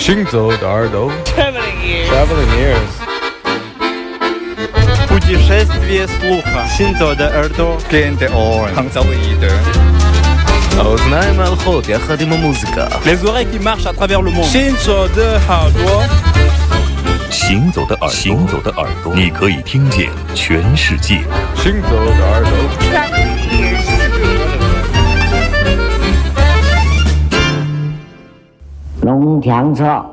行走的耳朵 Traveling ears. Traveling ears Путешествие слуха. Синзо de Erdo. Gen de oren. Hangzauide. האוזניים ההולכות יחד עם המוזיקה Les oreilles qui marchent à travers le monde. Shinzo de Hardware. 行走的耳朵，行走的耳朵，你可以听见全世界。行走的耳朵 停车。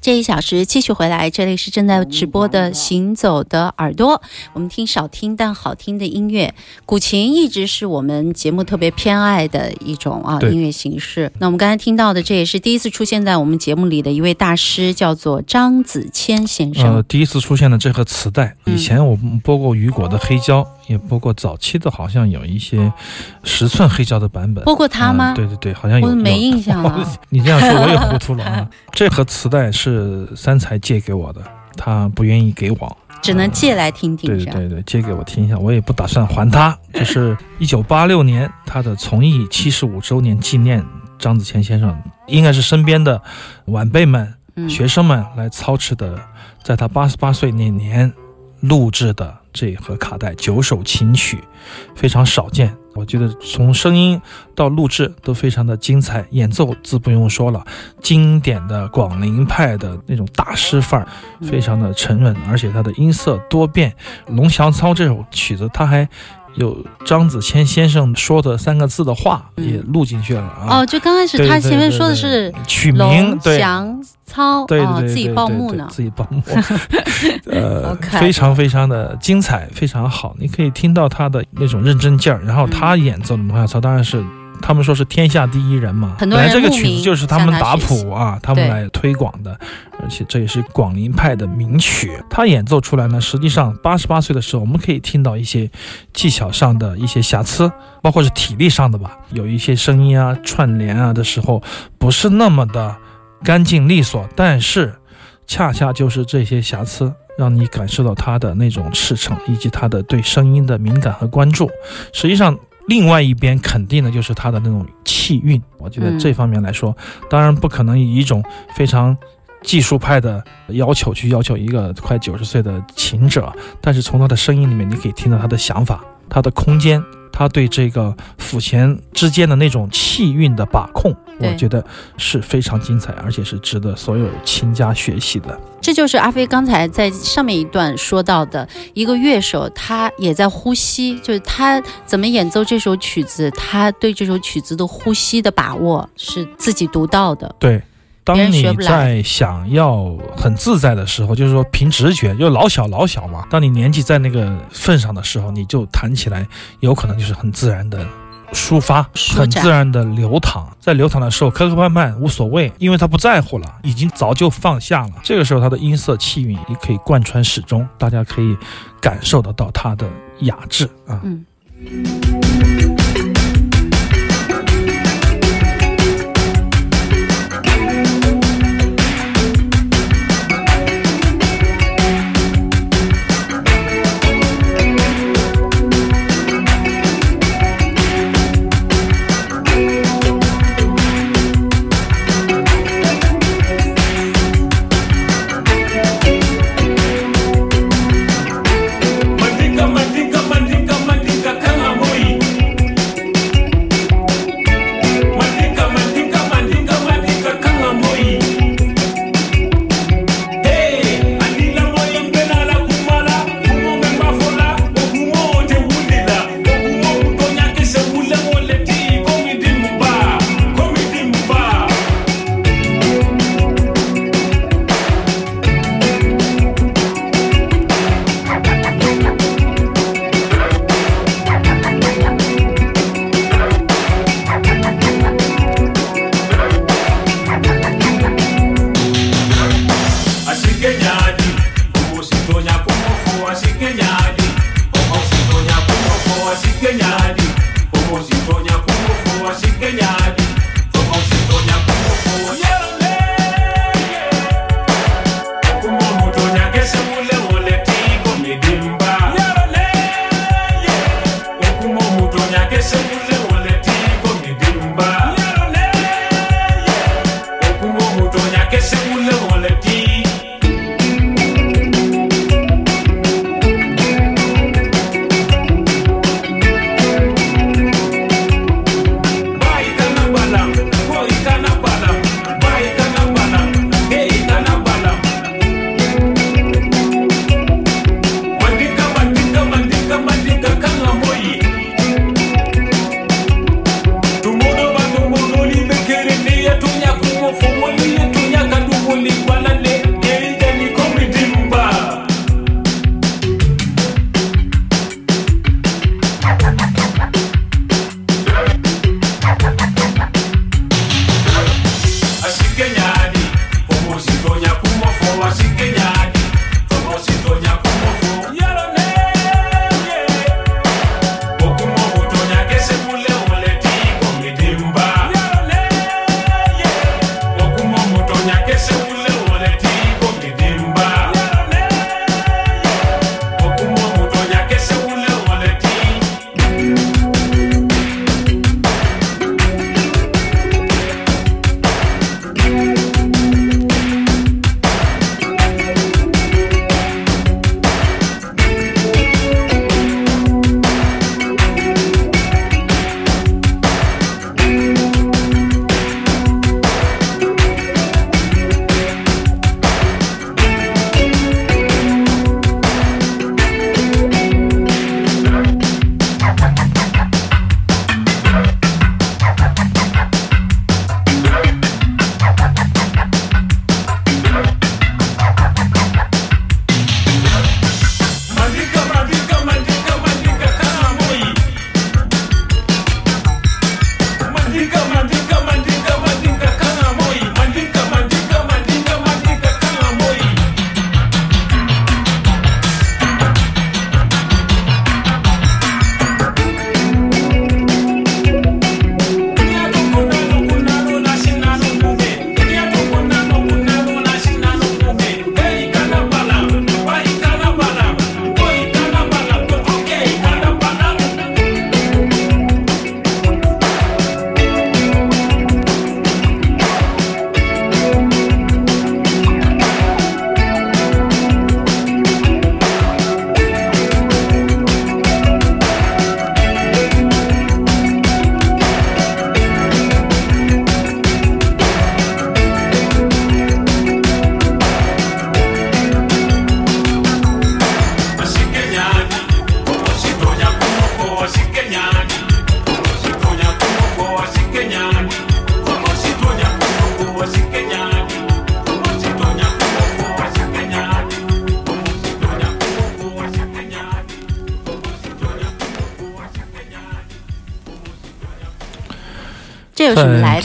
这一小时继续回来，这里是正在直播的《行走的耳朵》，我们听少听但好听的音乐。古琴一直是我们节目特别偏爱的一种啊音乐形式。那我们刚才听到的，这也是第一次出现在我们节目里的一位大师，叫做张子谦先生。呃，第一次出现的这盒磁带，嗯以前我们播过雨果的黑胶，也播过早期的，好像有一些十寸黑胶的版本。播过他吗嗯对对对，好像有。我没印象了 你这样说我也糊涂了啊！这盒磁带是三才借给我的，他不愿意给我。只能借来听听，对？对对对，借给我听一下，我也不打算还他。这是一九八六年他的从艺七十五周年纪念，张子谦先生应该是身边的晚辈们、嗯学生们来操持的，在他八十八岁那年录制的这盒卡带九首琴曲，非常少见。我觉得从声音到录制都非常的精彩，演奏自不用说了，经典的广陵派的那种大师范儿，非常的沉稳，而且它的音色多变。《龙翔操》这首曲子，它还有张子谦先生说的三个字的话嗯也录进去了啊。哦，就刚开始他前面说的是取名龙对。翔操，对哦，自己对对对对对报幕呢。自己报幕，呃非常非常的精彩，非常好。你可以听到他的那种认真劲儿，然后他演奏的《龙翔操》当然是。他们说是天下第一人嘛，很多人本来这个曲子就是他们打谱啊，他们来推广的，而且这也是广陵派的名曲。他演奏出来呢，实际上八十八岁的时候，我们可以听到一些技巧上的一些瑕疵，包括是体力上的吧，有一些声音啊、串联啊的时候不是那么的干净利索，但是恰恰就是这些瑕疵，让你感受到他的那种赤诚，以及他的对声音的敏感和关注。实际上，另外一边肯定的就是他的那种气韵。我觉得嗯这方面来说，当然不可能以一种非常。技术派的要求去要求一个快九十岁的琴者，但是从他的声音里面，你可以听到他的想法、他的空间、他对这个抚弦之间的那种气韵的把控，我觉得是非常精彩，而且是值得所有琴家学习的。这就是阿飞刚才在上面一段说到的，一个乐手他也在呼吸，就是他怎么演奏这首曲子，他对这首曲子的呼吸的把握是自己独到的。对，当你在想要很自在的时候，就是说凭直觉，就老小老小嘛。当你年纪在那个份上的时候，你就弹起来，有可能就是很自然的。抒发很自然的流淌，在流淌的时候磕磕绊绊无所谓，因为他不在乎了，已经早就放下了。这个时候他的音色气韵也可以贯穿始终，大家可以感受得到他的雅致啊。嗯。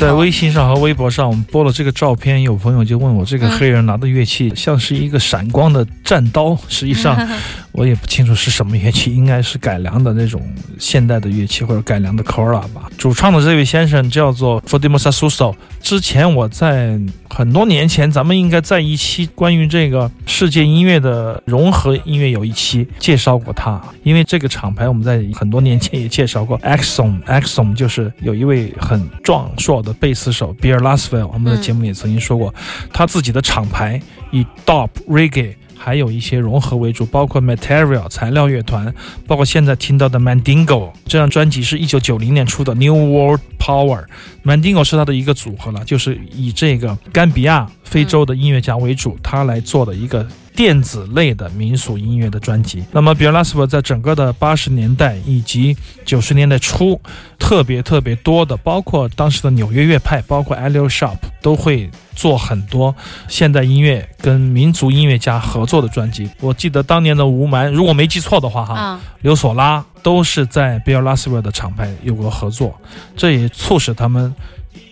在？微信上和微博上，我们播了这个照片，有朋友就问我，这个嗯黑人拿的乐器像是一个闪光的战刀，实际上 我也不清楚是什么乐器，应该是改良的那种现代的乐器或者改良的 c o r a 吧。主唱的这位先生叫做 Fodimo Sasuso。之前我在很多年前，咱们应该在一期关于这个世界音乐的融合音乐有一期介绍过他，因为这个厂牌我们在很多年前也介绍过。Exxon，Exxon 就是有一位很壮硕的贝斯手 Beer Laswell，我们的节目也曾经说过，他自己的厂牌以 Dub Reggae。还有一些融合为主，包括 Material 材料乐团，包括现在听到的 Mandingo 这张专辑是一九九零年出的 New World Power。Mandingo 是他的一个组合了，就是以这个甘比亚非洲的音乐家为主，他来做的一个电子类的民俗音乐的专辑。那么 b i r l a s v e 在整个的八十年代以及九十年代初，特别特别多的，包括当时的纽约乐派，包括 Elio Sharp 都会做很多现代音乐跟民族音乐家合作的专辑。我记得当年的吴蛮，如果没记错的话，哈，啊，刘索拉都是在 Bill Laswell 的厂牌有过合作，这也促使他们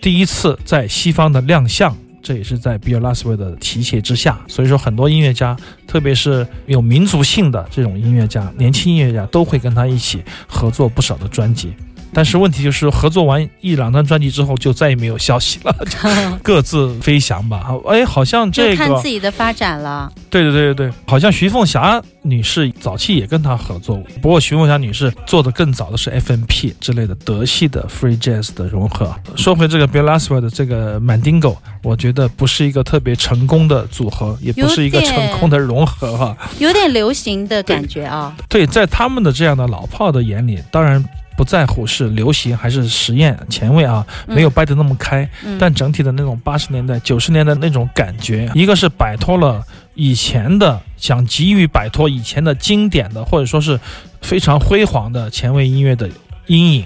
第一次在西方的亮相。这也是在 Bill Laswell 的提携之下，所以说很多音乐家，特别是有民族性的这种音乐家，年轻音乐家都会跟他一起合作不少的专辑。但是问题就是，合作完一两张专辑之后，就再也没有消息了，各自飞翔吧。哎，好像这个看自己的发展了。对对对对对，好像徐凤霞女士早期也跟他合作过，不过徐凤霞女士做的更早的是 FMP 之类的德系的 Free Jazz 的融合。说回这个 Bill Laswell 的这个 Mandingo，我觉得不是一个特别成功的组合，也不是一个成功的融合哈。有点流行的感觉啊。对，在他们的这样的老炮的眼里，当然。不在乎是流行还是实验前卫啊，嗯没有掰得那么开，嗯但整体的那种八十年代、九十年代那种感觉，一个是摆脱了以前的，想急于摆脱以前的经典的，或者说是非常辉煌的前卫音乐的阴影；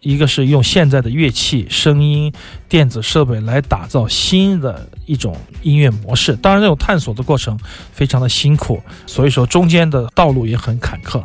一个是用现在的乐器、声音、电子设备来打造新的一种音乐模式。当然，这种探索的过程非常的辛苦，所以说中间的道路也很坎坷。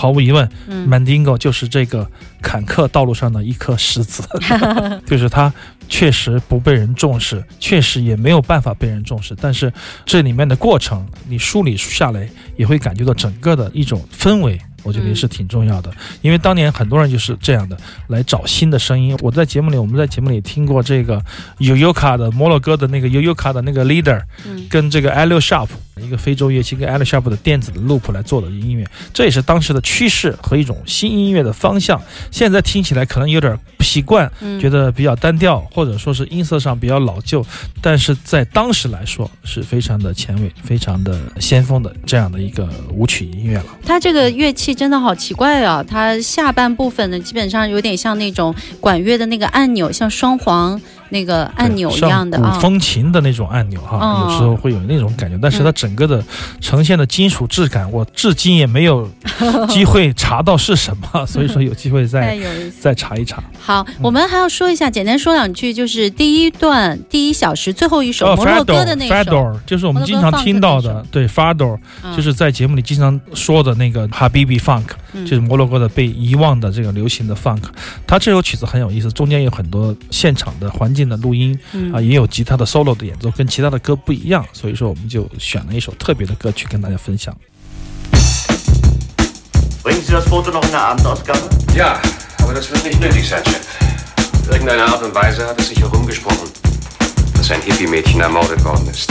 毫无疑问，嗯 Mandingo 就是这个坎坷道路上的一颗石子，就是它确实不被人重视，确实也没有办法被人重视。但是这里面的过程，你梳理下来，也会感觉到整个的一种氛围。我觉得也是挺重要的，因为当年很多人就是这样的来找新的声音。我在节目里，我们在节目里听过这个 y o y o k a 的摩洛哥的那个 y o y o k a 的那个 leader，嗯跟这个 a l i Sharp 一个非洲乐器跟 a l i Sharp 的电子的 loop 来做的音乐，这也是当时的趋势和一种新音乐的方向。现在听起来可能有点不习惯，嗯觉得比较单调，或者说是音色上比较老旧，但是在当时来说是非常的前卫、非常的先锋的这样的一个舞曲音乐了。它这个乐器真的好奇怪啊！它下半部分呢，基本上有点像那种管乐的那个按钮，像双簧那个按钮一样的古。风琴的那种按钮哈，嗯有时候会有那种感觉，但是它整个的呈现的金属质感，我至今也没有 机会查到是什么，所以说有机会再。再查一查。好，我们还要说一下，简单说两句，就是第一段第一小时最后一首哦摩洛哥的那一首就是我们经常听到的，对 Fador，嗯就是在节目里经常说的那个 Habibi Funk，嗯就是摩洛哥的被遗忘的这个流行的 Funk。它这首曲子很有意思，中间有很多现场的环境的录音嗯啊，也有吉他的 solo 的演奏，跟其他的歌不一样，所以说我们就选了一首特别的歌曲跟大家分享。Bringen Sie das Foto noch in der Abendausgabe? Ja, aber das wird nicht nötig sein, Chef. Auf irgendeine Art und Weise hat es sich herumgesprochen, dass ein Hippie-Mädchen ermordet worden ist.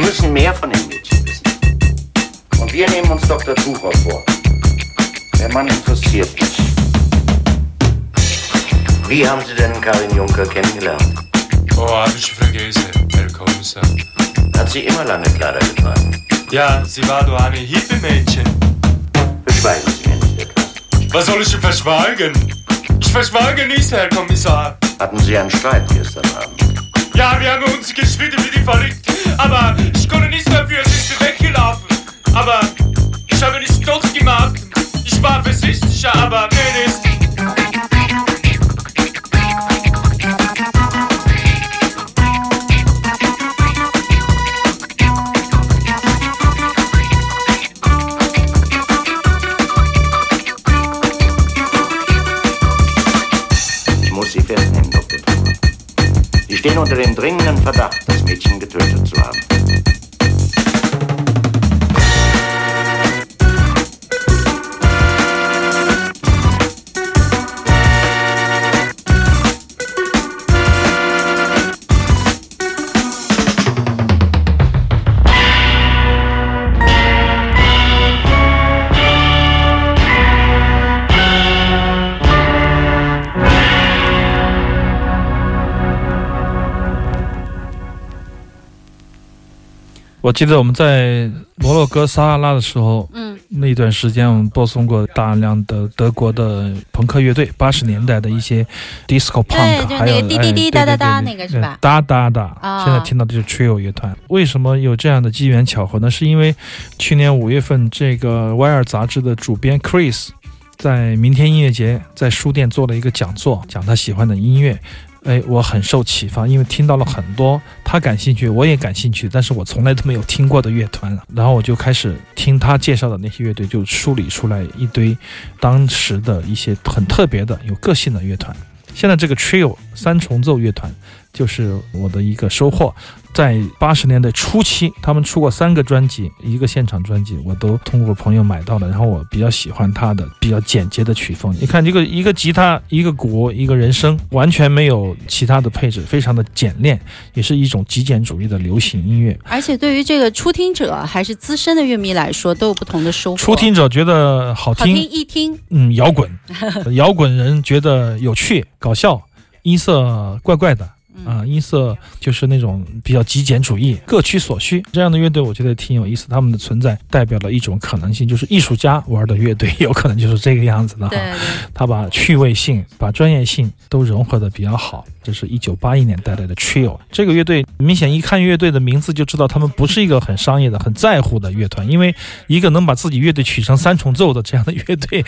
Müssen mehr von den Mädchen wissen. Und wir nehmen uns Dr. Tucher vor. Der Mann interessiert mich. Wie haben Sie denn Karin Juncker kennengelernt? Oh, hab ich vergessen, Herr Kommissar. Hat sie immer lange Kleider getragen? Ja, sie war doch eine Hippie-Mädchen. Beschweigen Sie mir nicht etwas. Was soll ich denn verschweigen? Ich verschweige nichts, Herr Kommissar. Hatten Sie einen Streit gestern Abend? Ja, wir haben uns gestritten wie die verrückt. Aber ich konnte nichts dafür, sie ist weggelaufen. Aber ich habe nichts dort gemacht. Ich war versichert, aber nee, ist. Unter dem dringenden Verdacht, das Mädchen getötet zu haben. 我记得我们在摩洛哥撒哈拉的时候，嗯，那段时间我们播送过大量的德国的朋克乐队，八十年代的一些 disco punk，就还有滴滴滴哎哒哒哒那个是吧哒哒哒。啊现在听到的就是 trio 乐团。为什么有这样的机缘巧合呢？是因为去年五月份，这个《Wire》杂志的主编 Chris 在明天音乐节在书店做了一个讲座，讲他喜欢的音乐。哎，我很受启发，因为听到了很多他感兴趣，我也感兴趣，但是我从来都没有听过的乐团。然后我就开始听他介绍的那些乐队，就梳理出来一堆当时的一些很特别的、有个性的乐团。现在这个 trio 三重奏乐团就是我的一个收获。在八十年代初期，他们出过三个专辑，一个现场专辑，我都通过朋友买到了。然后我比较喜欢他的比较简洁的曲风。你看，这个一个吉他，一个鼓，一个人声，完全没有其他的配置，非常的简练，也是一种极简主义的流行音乐。而且对于这个初听者还是资深的乐迷来说，都有不同的收获。初听者觉得好听，好听一听，嗯，摇滚，摇滚人觉得有趣、搞笑，音色怪怪的。啊，音色就是那种比较极简主义，各取所需。这样的乐队我觉得挺有意思，他们的存在代表了一种可能性，就是艺术家玩的乐队 有可能就是这个样子的哈。他把趣味性、把专业性都融合的比较好。这是一九八一年带来的 Trio 这个乐队，明显一看乐队的名字就知道他们不是一个很商业的、很在乎的乐团，因为一个能把自己乐队取成三重奏的这样的乐队，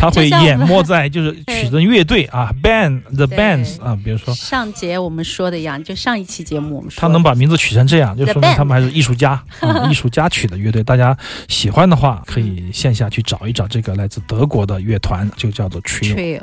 他会淹没 在就是取的乐队啊，band the bands 啊，比如说上节我们说的一样，就上一期节目我们说他能把名字取成这样，就说明他们还是艺术家 啊，艺术家取的乐队。大家喜欢的话，可以线下去找一找这个来自德国的乐团，就叫做 Trio。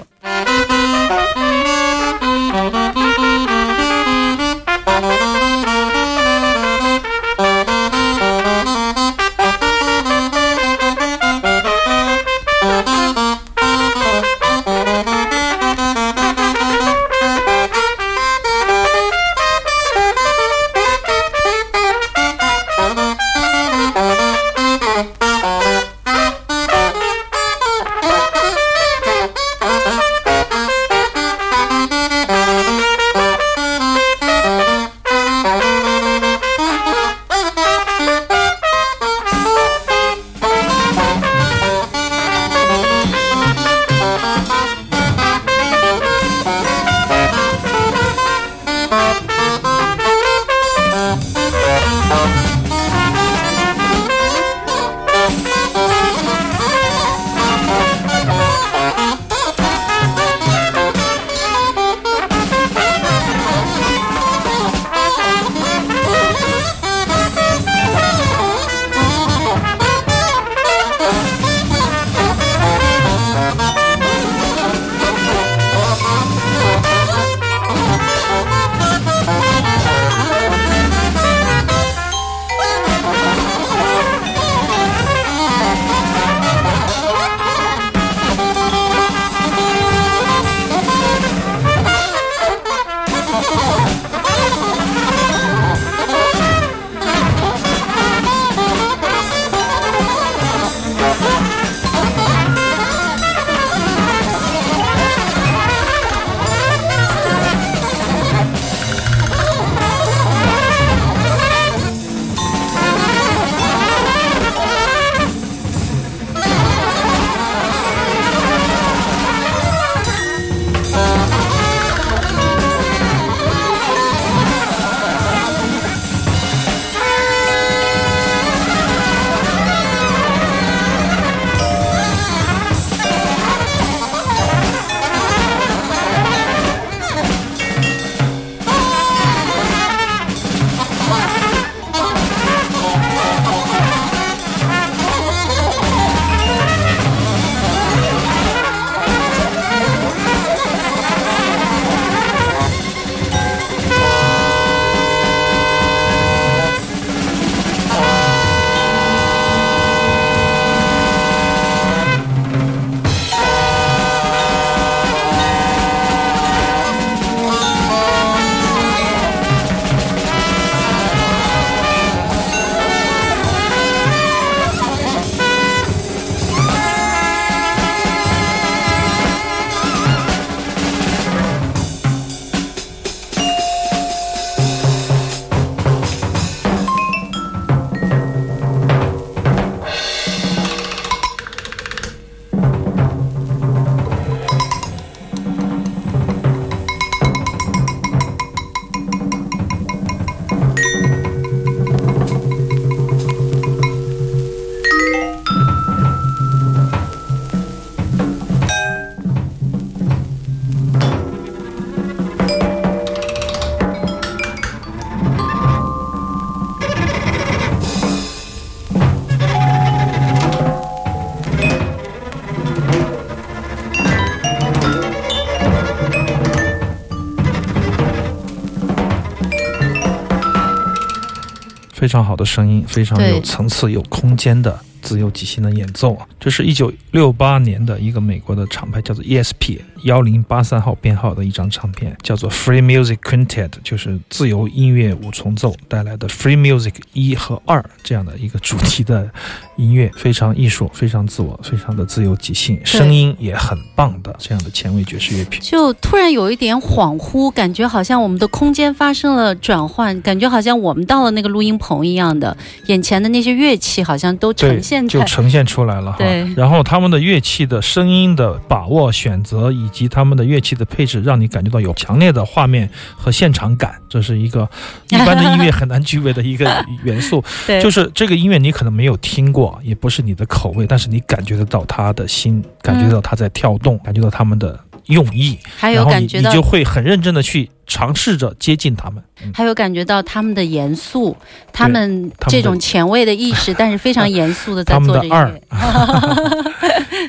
非常好的声音，非常有层次、有空间的自由即兴的演奏啊！这是一九六八年的一个美国的厂牌，叫做 ESP 幺零八三号编号的一张唱片，叫做 Free Music Quintet，就是自由音乐五重奏带来的 Free Music 一和二这样的一个主题的音乐，非常艺术，非常自我，非常的自由即兴，声音也很棒的这样的前卫爵士乐品。就突然有一点恍惚，感觉好像我们的空间发生了转换，感觉好像我们到了那个录音棚一样的，眼前的那些乐器好像都呈现，在。就呈现出来了哈。对然后他们的乐器的声音的把握、选择，以及他们的乐器的配置，让你感觉到有强烈的画面和现场感，这是一个 一般的音乐很难具备的一个元素。对，就是这个音乐你可能没有听过，也不是你的口味，但是你感觉得到他的心，感觉到他在跳动，感觉到他们的用意，还有感觉到你就会很认真的去尝试着接近他们。嗯还有感觉到他们的严肃，他们这种前卫的意识，但是非常严肃的在他们的做着音乐。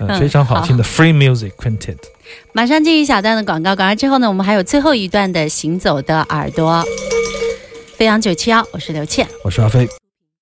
嗯，非常好听的 Free Music Quintet。马上进一小段的广告，广告之后呢，我们还有最后一段的行走的耳朵。飞扬九七幺，我是刘倩。我是阿飞。